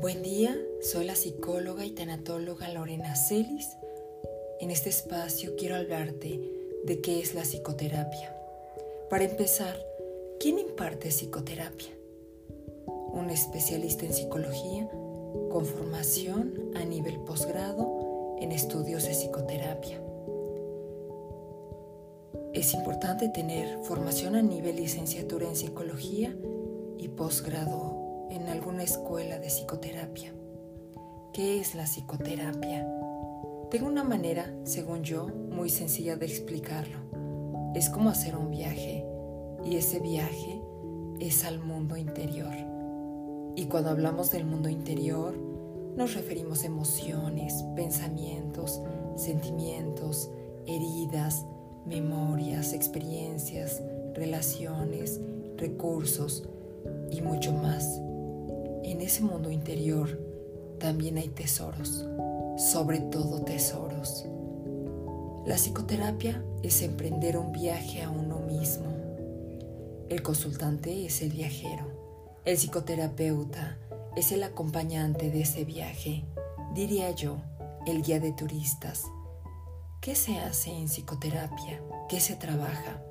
Buen día, soy la psicóloga y tanatóloga Lorena Celis. En este espacio quiero hablarte de qué es la psicoterapia. Para empezar, ¿quién imparte psicoterapia? Un especialista en psicología con formación a nivel posgrado en estudios de psicoterapia. Es importante tener formación a nivel licenciatura en psicología y posgrado en alguna escuela de psicoterapia. ¿Qué es la psicoterapia? Tengo una manera, según yo, muy sencilla de explicarlo. Es como hacer un viaje y ese viaje es al mundo interior. Y cuando hablamos del mundo interior, nos referimos a emociones, pensamientos, sentimientos, heridas, memorias, experiencias, relaciones, recursos y mucho más en ese mundo interior también hay tesoros, sobre todo tesoros. La psicoterapia es emprender un viaje a uno mismo. El consultante es el viajero. El psicoterapeuta es el acompañante de ese viaje, diría yo, el guía de turistas. ¿Qué se hace en psicoterapia? ¿Qué se trabaja?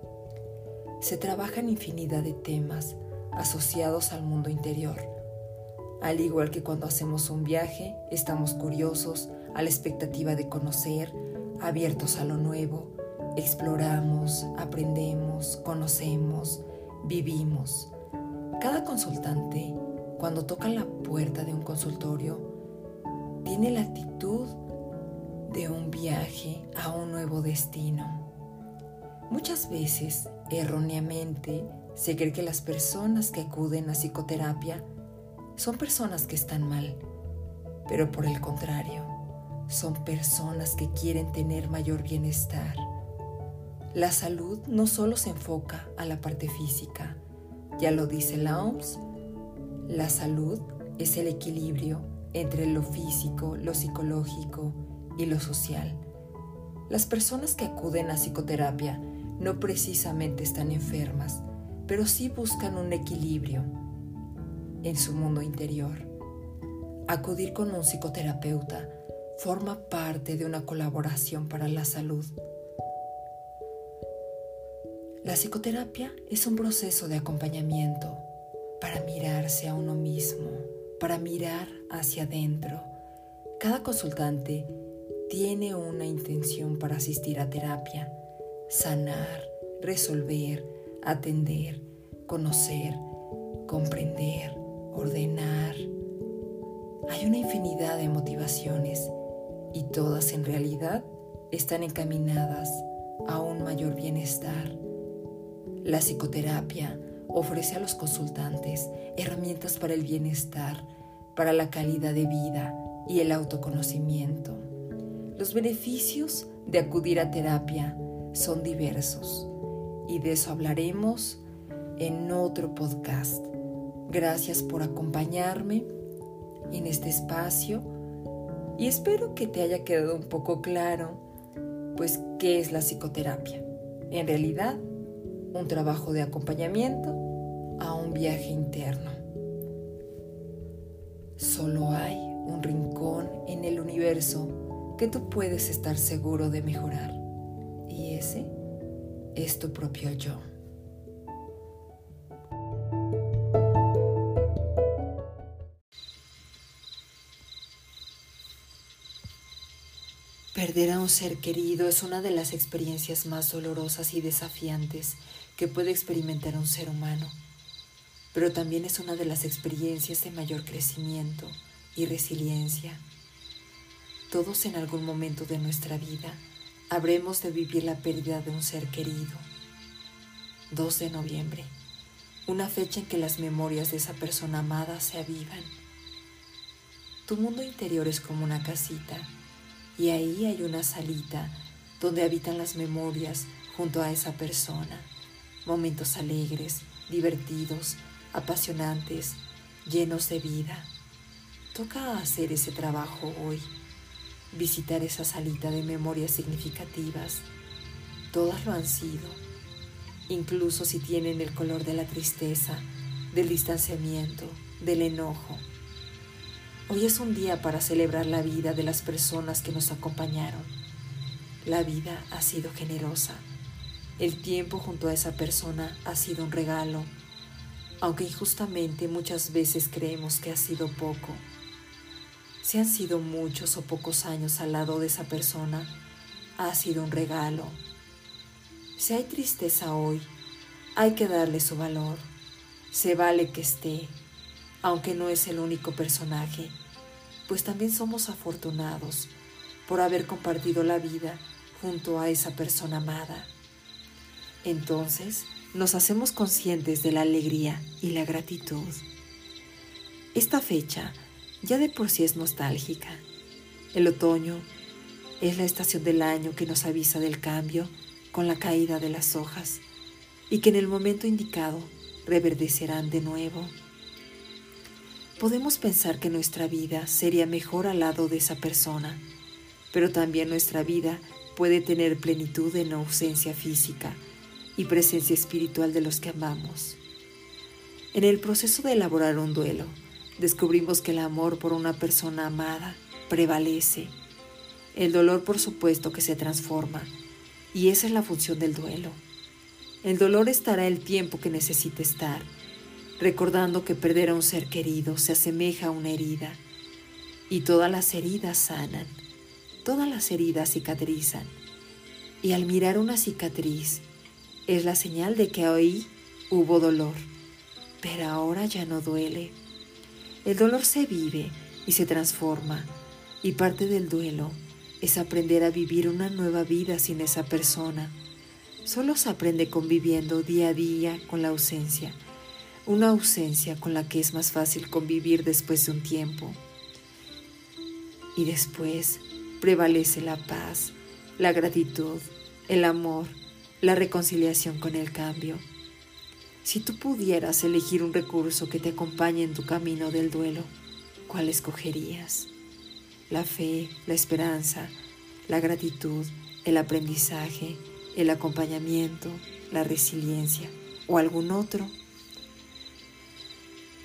Se trabajan infinidad de temas asociados al mundo interior al igual que cuando hacemos un viaje, estamos curiosos, a la expectativa de conocer, abiertos a lo nuevo, exploramos, aprendemos, conocemos, vivimos. Cada consultante, cuando toca la puerta de un consultorio, tiene la actitud de un viaje a un nuevo destino. Muchas veces, erróneamente, se cree que las personas que acuden a psicoterapia son personas que están mal, pero por el contrario, son personas que quieren tener mayor bienestar. La salud no solo se enfoca a la parte física, ya lo dice la OMS, la salud es el equilibrio entre lo físico, lo psicológico y lo social. Las personas que acuden a psicoterapia no precisamente están enfermas, pero sí buscan un equilibrio en su mundo interior. Acudir con un psicoterapeuta forma parte de una colaboración para la salud. La psicoterapia es un proceso de acompañamiento para mirarse a uno mismo, para mirar hacia adentro. Cada consultante tiene una intención para asistir a terapia, sanar, resolver, atender, conocer, comprender, ordenar. Hay una infinidad de motivaciones y todas en realidad están encaminadas a un mayor bienestar. La psicoterapia ofrece a los consultantes herramientas para el bienestar, para la calidad de vida y el autoconocimiento. Los beneficios de acudir a terapia son diversos y de eso hablaremos en otro podcast. Gracias por acompañarme en este espacio y espero que te haya quedado un poco claro, pues, qué es la psicoterapia. En realidad, un trabajo de acompañamiento a un viaje interno. Solo hay un rincón en el universo que tú puedes estar seguro de mejorar. Y ese es tu propio yo. Perder a un ser querido es una de las experiencias más dolorosas y desafiantes que puede experimentar un ser humano, pero también es una de las experiencias de mayor crecimiento y resiliencia. Todos en algún momento de nuestra vida habremos de vivir la pérdida de un ser querido. 2 de noviembre, una fecha en que las memorias de esa persona amada se avivan. Tu mundo interior es como una casita y ahí hay una salita donde habitan las memorias junto a esa persona. Momentos alegres, divertidos, apasionantes, llenos de vida. Toca hacer ese trabajo hoy, visitar esa salita de memorias significativas. Todas lo han sido, incluso si tienen el color de la tristeza, del distanciamiento, del enojo. Hoy es un día para celebrar la vida de las personas que nos acompañaron. La vida ha sido generosa. El tiempo junto a esa persona ha sido un regalo, aunque injustamente muchas veces creemos que ha sido poco. Si han sido muchos o pocos años al lado de esa persona, ha sido un regalo. Si hay tristeza hoy, hay que darle su valor. Se vale que esté, aunque no es el único personaje, pues también somos afortunados por haber compartido la vida junto a esa persona amada. Entonces nos hacemos conscientes de la alegría y la gratitud. Esta fecha ya de por sí es nostálgica. El otoño es la estación del año que nos avisa del cambio con la caída de las hojas y que en el momento indicado reverdecerán de nuevo. Podemos pensar que nuestra vida sería mejor al lado de esa persona, pero también nuestra vida puede tener plenitud en ausencia física y presencia espiritual de los que amamos. En el proceso de elaborar un duelo, descubrimos que el amor por una persona amada prevalece. El dolor, por supuesto, que se transforma, y esa es la función del duelo. El dolor estará el tiempo que necesite estar recordando que perder a un ser querido se asemeja a una herida y todas las heridas sanan, todas las heridas cicatrizan. Y al mirar una cicatriz es la señal de que hoy hubo dolor, pero ahora ya no duele. El dolor se vive y se transforma y parte del duelo es aprender a vivir una nueva vida sin esa persona. Solo se aprende conviviendo día a día con la ausencia una ausencia con la que es más fácil convivir después de un tiempo. Y después prevalece la paz, la gratitud, el amor, la reconciliación con el cambio. Si tú pudieras elegir un recurso que te acompañe en tu camino del duelo, ¿cuál escogerías? La fe, la esperanza, la gratitud, el aprendizaje, el acompañamiento, la resiliencia o algún otro.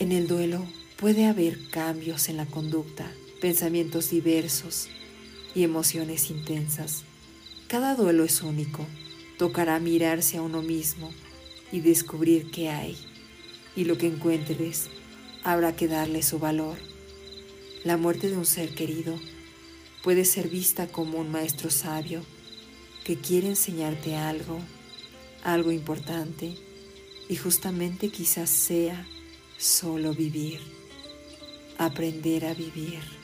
En el duelo puede haber cambios en la conducta, pensamientos diversos y emociones intensas. Cada duelo es único. Tocará mirarse a uno mismo y descubrir qué hay. Y lo que encuentres, habrá que darle su valor. La muerte de un ser querido puede ser vista como un maestro sabio que quiere enseñarte algo, algo importante, y justamente quizás sea solo vivir, aprender a vivir.